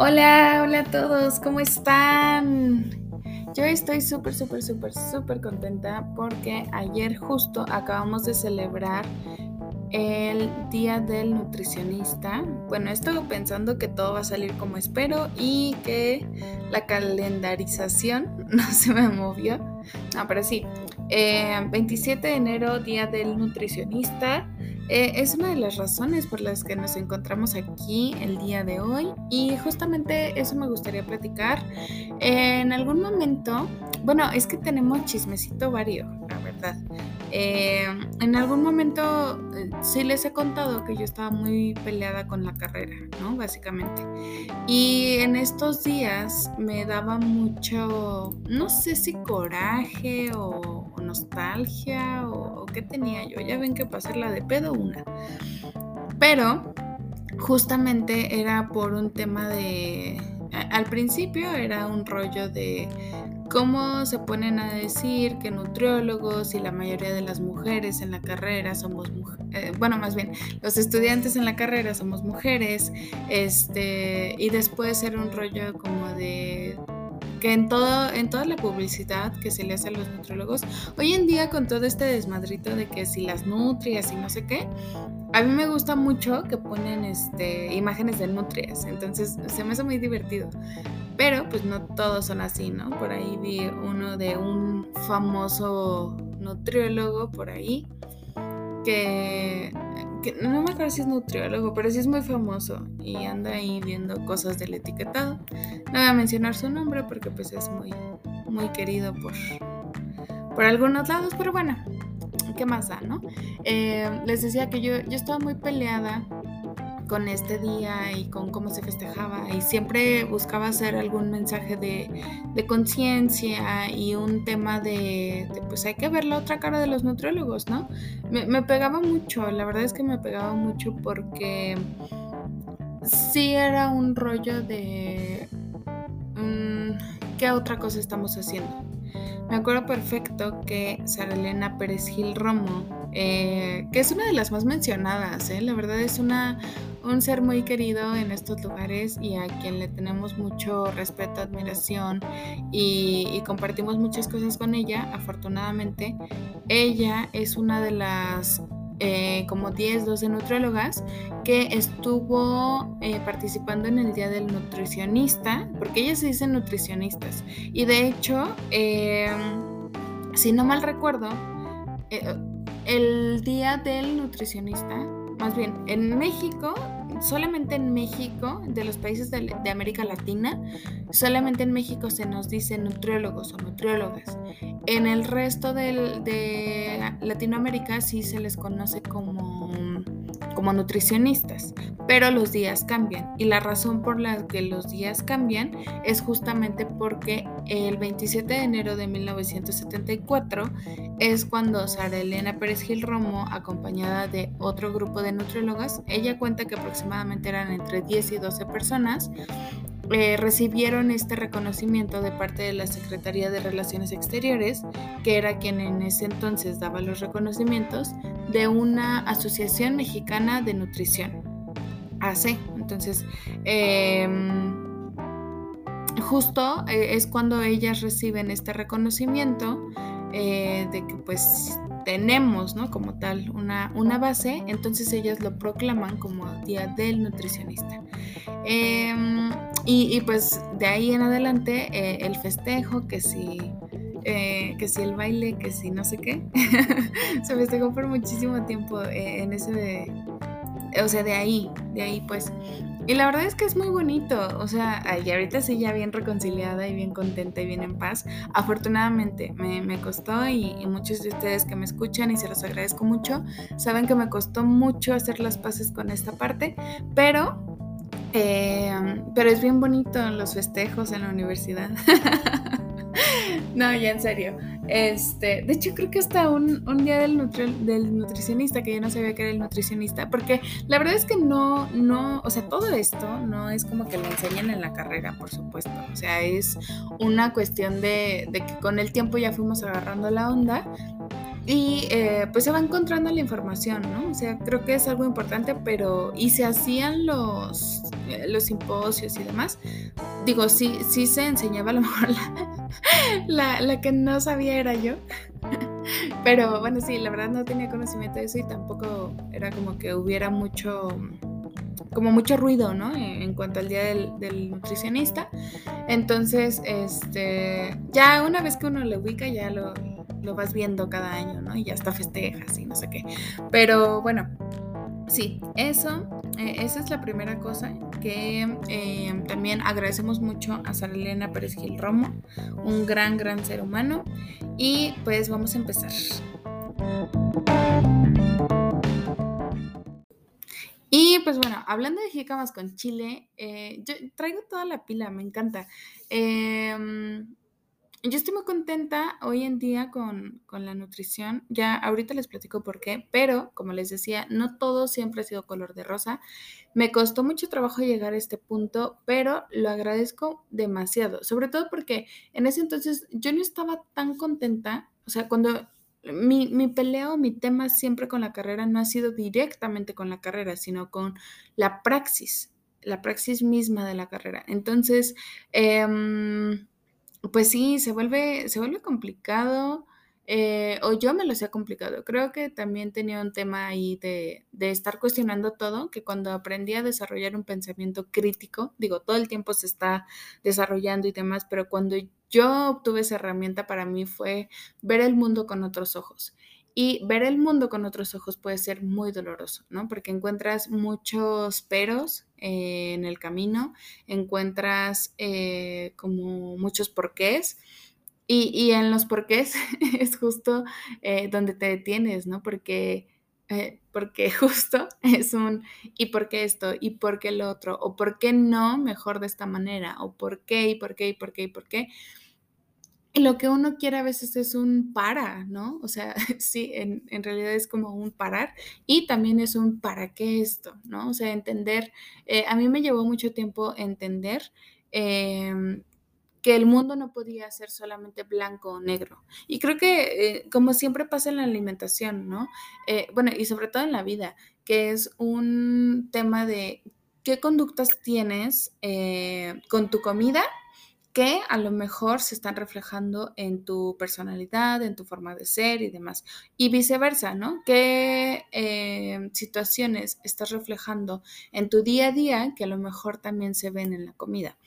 Hola, hola a todos, ¿cómo están? Yo estoy súper, súper, súper, súper contenta porque ayer justo acabamos de celebrar el Día del Nutricionista. Bueno, estoy pensando que todo va a salir como espero y que la calendarización no se me movió. No, pero sí, 27 eh, de enero, Día del Nutricionista. Eh, es una de las razones por las que nos encontramos aquí el día de hoy y justamente eso me gustaría platicar. en algún momento, bueno, es que tenemos chismecito vario, la verdad. Eh, en algún momento eh, sí les he contado que yo estaba muy peleada con la carrera, ¿no? Básicamente. Y en estos días me daba mucho, no sé si coraje o, nostalgia o, qué tenía yo. Ya ven que pasar la de pedo una. Pero justamente era por un tema de... Al principio era un rollo de cómo se ponen a decir que nutriólogos y la mayoría de las mujeres en la carrera somos eh, bueno, más bien, los estudiantes en la carrera somos mujeres, este, y después era un rollo como de que en todo en toda la publicidad que se le hace a los nutriólogos, hoy en día con todo este desmadrito de que si las nutrias y no sé qué, a mí me gusta mucho que ponen este imágenes de nutrias, entonces se me hace muy divertido. Pero pues no todos son así, ¿no? Por ahí vi uno de un famoso nutriólogo por ahí que, no me acuerdo si es nutriólogo, pero sí es muy famoso y anda ahí viendo cosas del etiquetado. No voy a mencionar su nombre porque pues es muy, muy querido por, por algunos lados, pero bueno, ¿qué más da, no? Eh, les decía que yo, yo estaba muy peleada con este día y con cómo se festejaba y siempre buscaba hacer algún mensaje de, conciencia y un tema de, pues hay que ver la otra cara de los nutriólogos, ¿no? Me, pegaba mucho, la verdad es que me pegaba mucho porque sí era un rollo de mm, qué otra cosa estamos haciendo. Me acuerdo perfecto que Sara Elena Pérez Gil Romo, eh, que es una de las más mencionadas, ¿eh? la verdad es una, un ser muy querido en estos lugares y a quien le tenemos mucho respeto, admiración y, compartimos muchas cosas con ella, afortunadamente. Ella es una de las eh, como 10, 12 nutriólogas que estuvo eh, participando en el Día del Nutricionista, porque ellas se dicen nutricionistas. Y de hecho, em, si no mal recuerdo, eh, el Día del Nutricionista, más bien, en México solamente en México, de los países de, América Latina, solamente en México se nos dice nutriólogos o nutriólogas. En el resto de Latinoamérica sí se les conoce como, como nutricionistas, pero los días cambian. Y la razón por la que los días cambian es justamente porque el 27 de enero de 1974 es cuando Sara Elena Pérez Gil Romo, acompañada de otro grupo de nutriólogas, ella cuenta que aproximadamente eran entre 10 y 12 personas, eh, recibieron este reconocimiento de parte de la Secretaría de Relaciones Exteriores, que era quien en ese entonces daba los reconocimientos, de una Asociación Mexicana de Nutrición, AC. Entonces, em, justo eh, es cuando ellas reciben este reconocimiento eh, de que pues tenemos, ¿no? Como tal, una, una base, entonces ellas lo proclaman como Día del Nutricionista. Em, y, pues de ahí en adelante eh, el festejo, que si, eh, que si el baile, que si no sé qué, se festejó por muchísimo tiempo en ese, o sea, de ahí, de ahí pues. Y la verdad es que es muy bonito, o sea, y ahorita sí ya bien reconciliada y bien contenta y bien en paz. Afortunadamente me, costó y, muchos de ustedes que me escuchan y se los agradezco mucho, saben que me costó mucho hacer las paces con esta parte, pero, eh, pero es bien bonito los festejos en la universidad. no, ya en serio. Este, de hecho, creo que hasta un, día del, del nutricionista, que yo no sabía que era el nutricionista, porque la verdad es que no, no, o sea, todo esto no es como que lo enseñan en la carrera, por supuesto. O sea, es una cuestión de, de que con el tiempo ya fuimos agarrando la onda y eh, pues se va encontrando la información, ¿no? O sea, creo que es algo importante, pero y se hacían los, eh, los simposios y demás. Digo, sí, sí se enseñaba a lo mejor la, la, que no sabía era yo. Pero bueno, sí, la verdad no tenía conocimiento de eso y tampoco era como que hubiera mucho como mucho ruido, ¿no? En, cuanto al día del, del, nutricionista. Entonces, este, ya una vez que uno lo ubica, ya lo, lo vas viendo cada año, ¿no? Y ya está festejas y no sé qué. Pero bueno, sí, eso, eh, esa es la primera cosa que eh, también agradecemos mucho a Sara Elena Pérez Gil Romo, un gran, gran ser humano. Y pues vamos a empezar. Y pues bueno, hablando de jícamas con chile, eh, yo traigo toda la pila, me encanta. Eh, yo estoy muy contenta hoy en día con, la nutrición. Ya ahorita les platico por qué, pero como les decía, no todo siempre ha sido color de rosa. Me costó mucho trabajo llegar a este punto, pero lo agradezco demasiado. Sobre todo porque en ese entonces yo no estaba tan contenta. O sea, cuando mi, mi pelea o mi tema siempre con la carrera no ha sido directamente con la carrera, sino con la praxis, la praxis misma de la carrera. Entonces, eh, pues sí, se vuelve, se vuelve complicado, eh, o yo me lo hacía complicado. Creo que también tenía un tema ahí de, de, estar cuestionando todo, que cuando aprendí a desarrollar un pensamiento crítico, digo, todo el tiempo se está desarrollando y demás, pero cuando yo obtuve esa herramienta para mí fue ver el mundo con otros ojos. Y ver el mundo con otros ojos puede ser muy doloroso, ¿no? Porque encuentras muchos peros eh, en el camino, encuentras eh, como muchos porqués. Y, y, en los porqués es justo eh, donde te detienes, ¿no? Porque, porque justo es un ¿y por qué esto? ¿y por qué lo otro? ¿o por qué no mejor de esta manera? ¿o por qué? ¿y por qué? ¿y por qué? ¿y por qué? Lo que uno quiere a veces es un para, ¿no? O sea, sí, en, realidad es como un parar y también es un para qué esto, ¿no? O sea, entender, eh, a mí me llevó mucho tiempo entender em, que el mundo no podía ser solamente blanco o negro. Y creo que, eh, como siempre pasa en la alimentación, ¿no? Eh, bueno, y sobre todo en la vida, que es un tema de qué conductas tienes con tu comida que a lo mejor se están reflejando en tu personalidad, en tu forma de ser y demás. Y viceversa, ¿no? ¿Qué eh, situaciones estás reflejando en tu día a día que a lo mejor también se ven en la comida?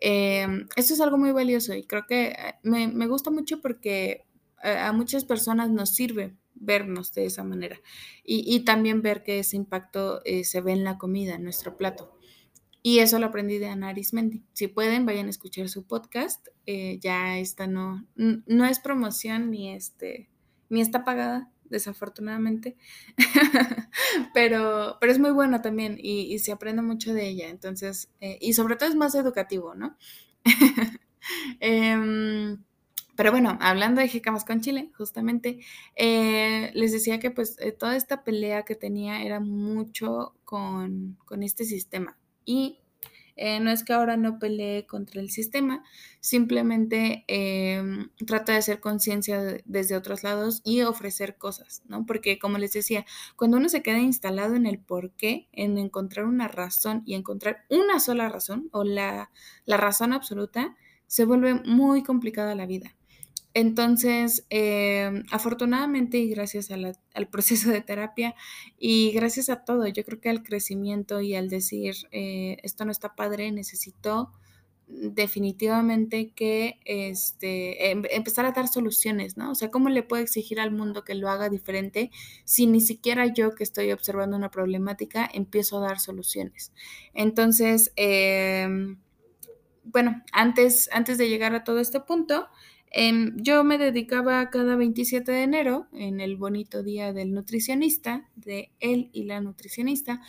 Eh, eso es algo muy valioso y creo que eh, me, gusta mucho porque a muchas personas nos sirve vernos de esa manera y, y también ver que ese impacto se ve en la comida, en nuestro plato. Y eso lo aprendí de Ana Arismendi. Si pueden, vayan a escuchar su podcast. Eh, ya esta no, no es promoción ni este, ni está pagada, desafortunadamente. pero, pero es muy bueno también y, se aprende mucho de ella. Entonces, eh, y sobre todo es más educativo, ¿no? Em, pero bueno, hablando de Jicamas con Chile, justamente, eh, les decía que pues toda esta pelea que tenía era mucho con, con este sistema, y eh, no es que ahora no pelee contra el sistema, simplemente em, trata de hacer conciencia desde otros lados y ofrecer cosas, ¿no? Porque como les decía, cuando uno se queda instalado en el por qué, en encontrar una razón y encontrar una sola razón o la, la razón absoluta, se vuelve muy complicada la vida. Entonces, em, afortunadamente y gracias al proceso de terapia y gracias a todo, yo creo que al crecimiento y al decir, eh, esto no está padre, necesito definitivamente que este, em, empezar a dar soluciones, ¿no? O sea, ¿cómo le puedo exigir al mundo que lo haga diferente si ni siquiera yo que estoy observando una problemática empiezo a dar soluciones? Entonces, em, bueno, antes, antes de llegar a todo este punto, Em, yo me dedicaba cada 27 de enero, en el bonito día del nutricionista, de él y la nutricionista,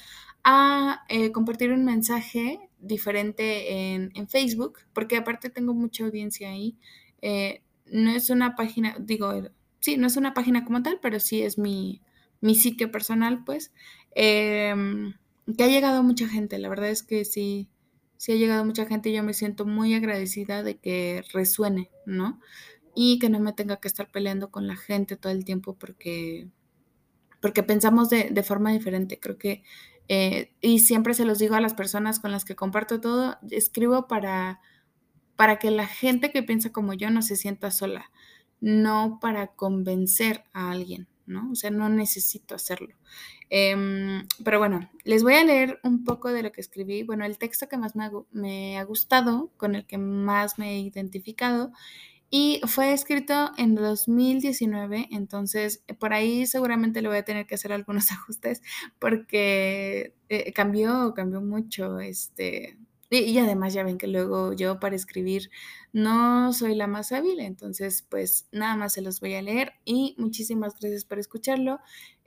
a eh, compartir un mensaje diferente en, Facebook, porque aparte tengo mucha audiencia ahí. Eh, no es una página, digo, sí, no es una página como tal, pero sí es mi, mi sitio personal, pues, em, que ha llegado mucha gente. La verdad es que sí, sí ha llegado mucha gente yo me siento muy agradecida de que resuene, ¿no? y que no me tenga que estar peleando con la gente todo el tiempo porque, porque pensamos de, de forma diferente. Creo que, eh, y siempre se los digo a las personas con las que comparto todo, escribo para, para que la gente que piensa como yo no se sienta sola, no para convencer a alguien, ¿no? O sea, no necesito hacerlo. Em, pero bueno, les voy a leer un poco de lo que escribí. Bueno, el texto que más me ha, gustado, con el que más me he identificado, y fue escrito en 2019, entonces por ahí seguramente le voy a tener que hacer algunos ajustes porque eh, cambió, cambió mucho, este, y, además ya ven que luego yo para escribir no soy la más hábil, entonces pues nada más se los voy a leer y muchísimas gracias por escucharlo.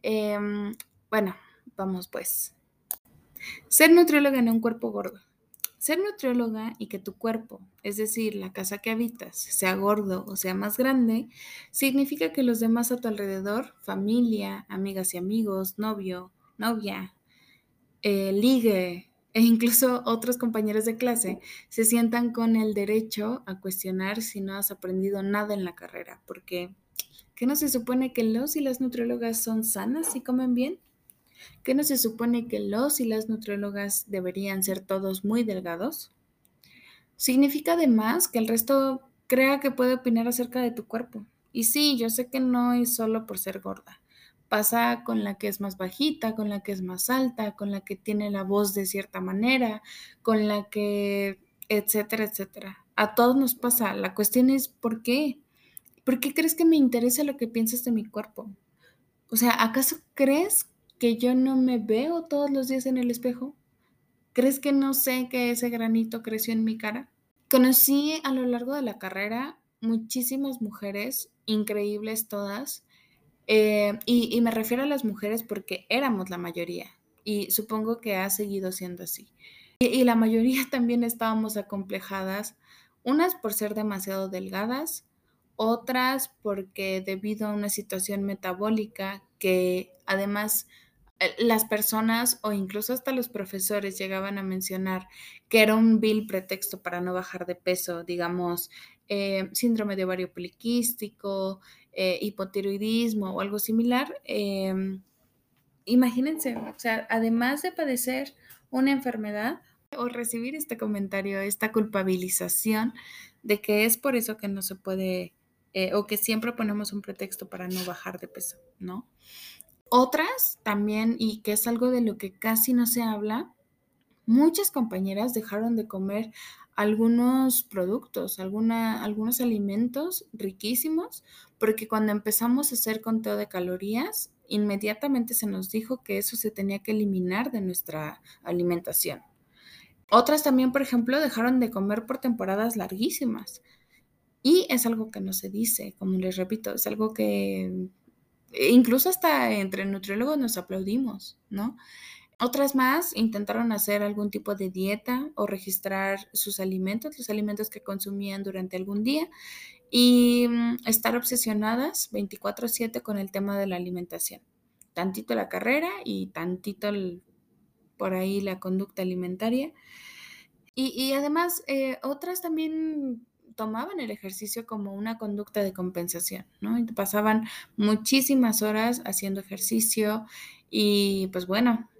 Em, bueno, vamos pues. Ser nutrióloga en un cuerpo gordo. Ser nutrióloga y que tu cuerpo, es decir, la casa que habitas, sea gordo o sea más grande, significa que los demás a tu alrededor, familia, amigas y amigos, novio, novia, eh, ligue, e incluso otros compañeros de clase se sientan con el derecho a cuestionar si no has aprendido nada en la carrera, porque ¿qué no se supone que los y las nutriólogas son sanas y comen bien? ¿Qué no se supone que los y las nutriólogas deberían ser todos muy delgados? Significa además que el resto crea que puede opinar acerca de tu cuerpo. Y sí, yo sé que no es solo por ser gorda pasa con la que es más bajita, con la que es más alta, con la que tiene la voz de cierta manera, con la que, etcétera, etcétera. A todos nos pasa. La cuestión es, ¿por qué? ¿Por qué crees que me interesa lo que piensas de mi cuerpo? O sea, ¿acaso crees que yo no me veo todos los días en el espejo? ¿Crees que no sé que ese granito creció en mi cara? Conocí a lo largo de la carrera muchísimas mujeres, increíbles todas, eh, y, me refiero a las mujeres porque éramos la mayoría y supongo que ha seguido siendo así. Y, la mayoría también estábamos acomplejadas, unas por ser demasiado delgadas, otras porque debido a una situación metabólica que además eh, las personas o incluso hasta los profesores llegaban a mencionar que era un vil pretexto para no bajar de peso, digamos, eh, síndrome de ovario poliquístico, eh, hipotiroidismo o algo similar, em, imagínense, o sea, además de padecer una enfermedad o recibir este comentario, esta culpabilización de que es por eso que no se puede eh, o que siempre ponemos un pretexto para no bajar de peso, ¿no? Otras también, y que es algo de lo que casi no se habla, muchas compañeras dejaron de comer algunos productos, alguna, algunos alimentos riquísimos, porque cuando empezamos a hacer conteo de calorías, inmediatamente se nos dijo que eso se tenía que eliminar de nuestra alimentación. Otras también, por ejemplo, dejaron de comer por temporadas larguísimas. Y es algo que no se dice, como les repito, es algo que incluso hasta entre nutriólogos nos aplaudimos, ¿no? Otras más intentaron hacer algún tipo de dieta o registrar sus alimentos, los alimentos que consumían durante algún día y mm, estar obsesionadas 24/7 con el tema de la alimentación. Tantito la carrera y tantito por ahí la conducta alimentaria. Y, además, eh, otras también tomaban el ejercicio como una conducta de compensación, ¿no? Y pasaban muchísimas horas haciendo ejercicio y pues bueno,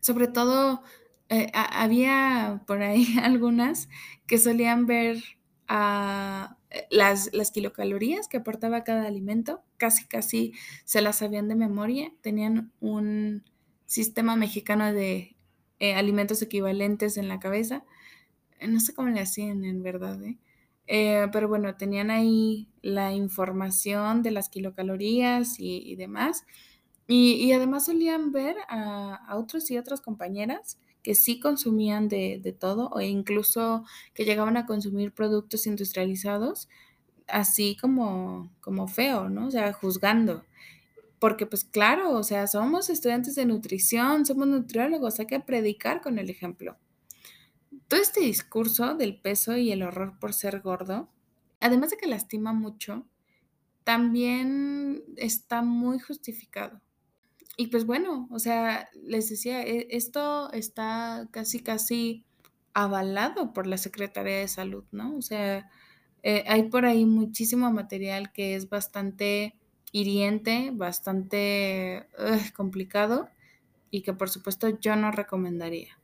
sobre todo, eh, había por ahí algunas que solían ver ah, eh, las, las, kilocalorías que aportaba cada alimento, casi casi se las sabían de memoria, tenían un sistema mexicano de eh, alimentos equivalentes en la cabeza, no sé cómo le hacían en verdad, pero bueno, tenían ahí la información de las kilocalorías y demás. Y, además solían ver a, otros y otras compañeras que sí consumían de, todo o incluso que llegaban a consumir productos industrializados, así como, como feo, ¿no? O sea, juzgando. Porque pues claro, o sea, somos estudiantes de nutrición, somos nutriólogos, hay que predicar con el ejemplo. Todo este discurso del peso y el horror por ser gordo, además de que lastima mucho, también está muy justificado. Y pues bueno, o sea, les decía, e, esto está casi, casi avalado por la Secretaría de Salud, ¿no? O sea, Eh, hay por ahí muchísimo material que es bastante hiriente, bastante complicado y que por supuesto yo no recomendaría.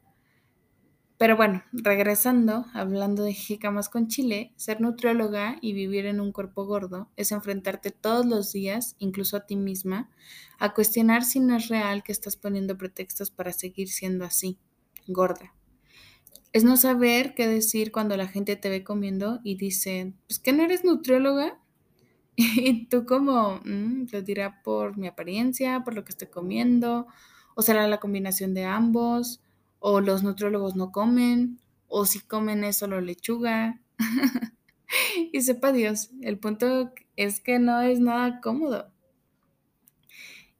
Pero bueno, regresando, hablando de jicamas con chile, ser nutrióloga y vivir en un cuerpo gordo es enfrentarte todos los días, incluso a ti misma, a cuestionar si no es real que estás poniendo pretextos para seguir siendo así, gorda. Es no saber qué decir cuando la gente te ve comiendo y dice, pues que no eres nutrióloga. Y tú como, mm, lo dirá por mi apariencia, por lo que estoy comiendo, o será la combinación de ambos o los nutriólogos no comen, o si comen es solo lechuga. y sepa Dios, el punto es que no es nada cómodo.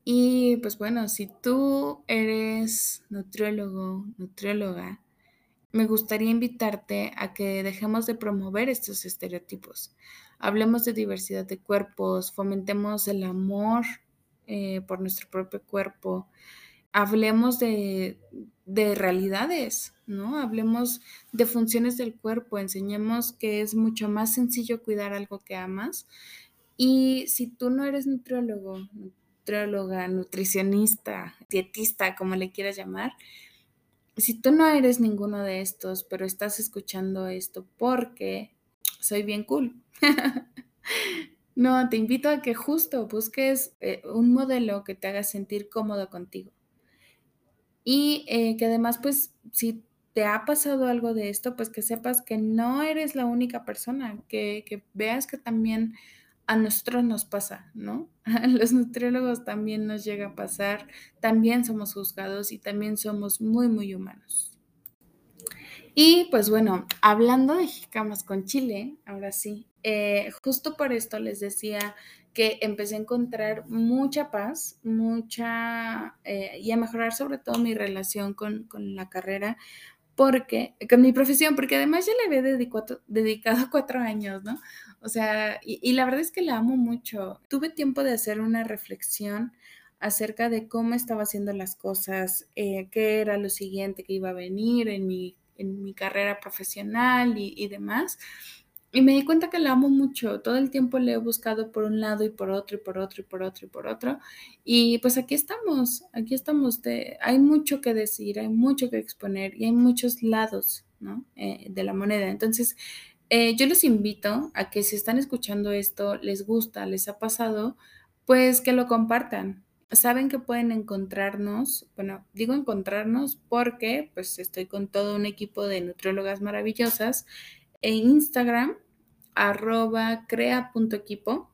Y pues bueno, si tú eres nutriólogo, nutrióloga, me gustaría invitarte a que dejemos de promover estos estereotipos. Hablemos de diversidad de cuerpos, fomentemos el amor eh, por nuestro propio cuerpo, hablemos de, realidades, ¿no? Hablemos de funciones del cuerpo, enseñemos que es mucho más sencillo cuidar algo que amas. Y si tú no eres nutriólogo, nutrióloga, nutricionista, dietista, como le quieras llamar, si tú no eres ninguno de estos, pero estás escuchando esto porque soy bien cool. no, te invito a que justo busques eh, un modelo que te haga sentir cómodo contigo. Y eh, que además, pues, si te ha pasado algo de esto, pues que sepas que no eres la única persona, que, que veas que también a nosotros nos pasa, ¿no? A los nutriólogos también nos llega a pasar, también somos juzgados y también somos muy, muy humanos. Y pues bueno, hablando de jicamas con chile, ahora sí, eh, justo por esto les decía que empecé a encontrar mucha paz, mucha, eh, y a mejorar sobre todo mi relación con, la carrera, porque, con mi profesión, porque además ya le había dedicado, dedicado cuatro años, ¿no? O sea, y, la verdad es que la amo mucho. Tuve tiempo de hacer una reflexión acerca de cómo estaba haciendo las cosas, eh, qué era lo siguiente que iba a venir en mi, en mi carrera profesional y demás. Y me di cuenta que la amo mucho. Todo el tiempo le he buscado por un lado y por otro y por otro y por otro y por otro. Y pues aquí estamos, aquí estamos. De, hay mucho que decir, hay mucho que exponer y hay muchos lados ¿no? Eh, de la moneda. Entonces, eh, yo les invito a que si están escuchando esto, les gusta, les ha pasado, pues que lo compartan. Saben que pueden encontrarnos, bueno, digo encontrarnos porque pues estoy con todo un equipo de nutriólogas maravillosas en Instagram, arroba crea.equipo.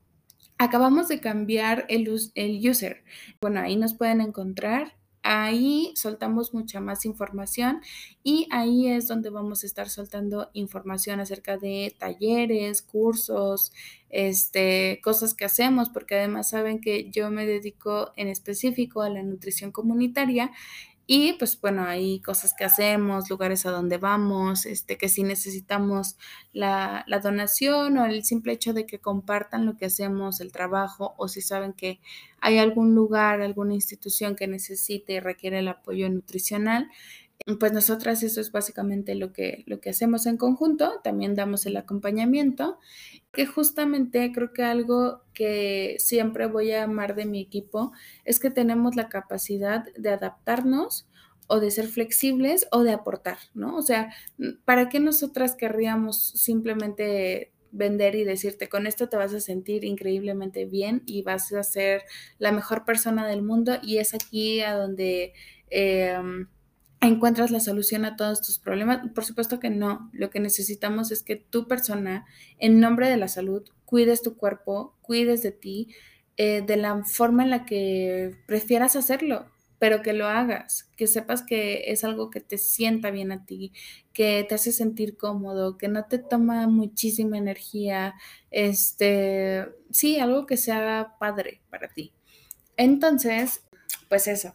Acabamos de cambiar el, el user. Bueno, ahí nos pueden encontrar. Ahí soltamos mucha más información y ahí es donde vamos a estar soltando información acerca de talleres, cursos, este, cosas que hacemos, porque además saben que yo me dedico en específico a la nutrición comunitaria y pues bueno, hay cosas que hacemos, lugares a donde vamos, este, que si necesitamos la, la, donación o el simple hecho de que compartan lo que hacemos, el trabajo, o si saben que hay algún lugar, alguna institución que necesite y requiere el apoyo nutricional, pues nosotras eso es básicamente lo que, lo que hacemos en conjunto, también damos el acompañamiento, que justamente creo que algo que siempre voy a amar de mi equipo es que tenemos la capacidad de adaptarnos o de ser flexibles o de aportar, ¿no? O sea, ¿para qué nosotras querríamos simplemente vender y decirte, con esto te vas a sentir increíblemente bien y vas a ser la mejor persona del mundo y es aquí a donde... Em, encuentras la solución a todos tus problemas. Por supuesto que no. Lo que necesitamos es que tu persona, en nombre de la salud, cuides tu cuerpo, cuides de ti, eh, de la forma en la que prefieras hacerlo, pero que lo hagas, que sepas que es algo que te sienta bien a ti, que te hace sentir cómodo, que no te toma muchísima energía, este, sí, algo que sea padre para ti. Entonces, pues eso,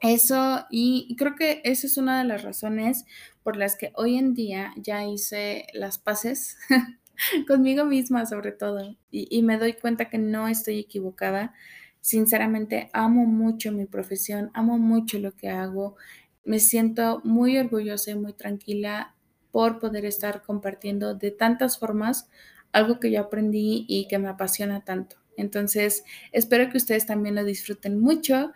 eso, y creo que esa es una de las razones por las que hoy en día ya hice las paces conmigo misma sobre todo, y, me doy cuenta que no estoy equivocada. Sinceramente, amo mucho mi profesión, amo mucho lo que hago, me siento muy orgullosa y muy tranquila por poder estar compartiendo de tantas formas algo que yo aprendí y que me apasiona tanto. Entonces, espero que ustedes también lo disfruten mucho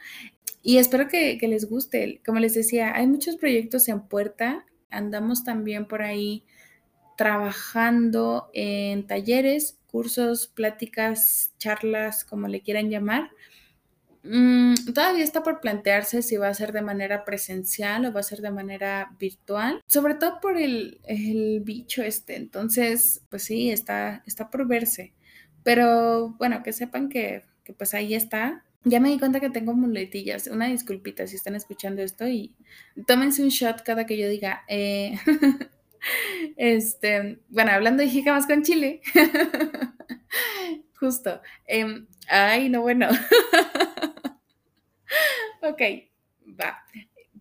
y espero que, les guste. Como les decía, hay muchos proyectos en puerta. Andamos también por ahí trabajando en talleres, cursos, pláticas, charlas, como le quieran llamar. Mm, todavía está por plantearse si va a ser de manera presencial o va a ser de manera virtual, sobre todo por el, bicho este. Entonces, pues sí, está, está por verse. Pero bueno, que sepan que, que pues ahí está. Ya me di cuenta que tengo muletillas. Una disculpita si están escuchando esto y tómense un shot cada que yo diga. Eh, este, bueno, hablando de jicamas con chile. Justo. Em, ay, no, bueno. ok, va.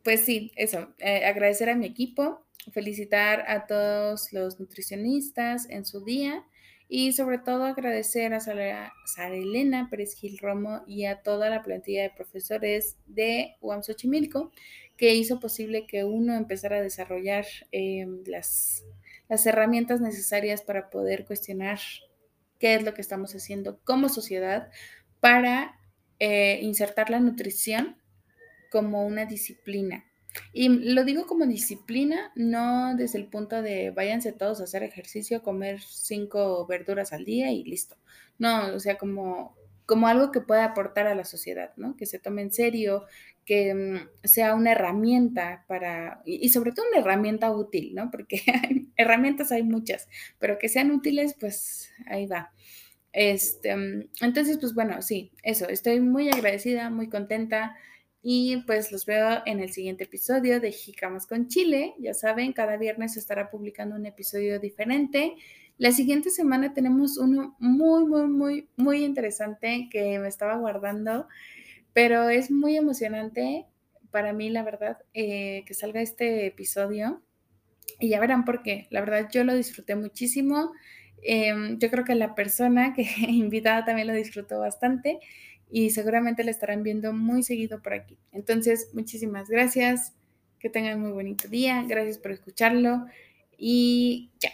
Pues sí, eso. Eh, agradecer a mi equipo, felicitar a todos los nutricionistas en su día y sobre todo agradecer a Sara, Elena Pérez Gil Romo y a toda la plantilla de profesores de UAM Xochimilco que hizo posible que uno empezara a desarrollar em, las, las herramientas necesarias para poder cuestionar qué es lo que estamos haciendo como sociedad para eh, insertar la nutrición como una disciplina. Y lo digo como disciplina, no desde el punto de váyanse todos a hacer ejercicio, comer cinco verduras al día y listo. No, o sea, como, como algo que pueda aportar a la sociedad, ¿no? Que se tome en serio, que mm, sea una herramienta para, y, sobre todo una herramienta útil, ¿no? Porque herramientas hay muchas, pero que sean útiles, pues ahí va. Este, mm, entonces, pues bueno, sí, eso, estoy muy agradecida, muy contenta y pues los veo en el siguiente episodio de Jicamas con Chile. Ya saben, cada viernes estará publicando un episodio diferente. La siguiente semana tenemos uno muy, muy, muy, muy interesante que me estaba guardando pero es muy emocionante para mí, la verdad, eh, que salga este episodio. Y ya verán por qué. La verdad, yo lo disfruté muchísimo. Em, yo creo que la persona que invitada también lo disfrutó bastante y seguramente la estarán viendo muy seguido por aquí. Entonces, muchísimas gracias. Que tengan muy bonito día. Gracias por escucharlo. Y ya.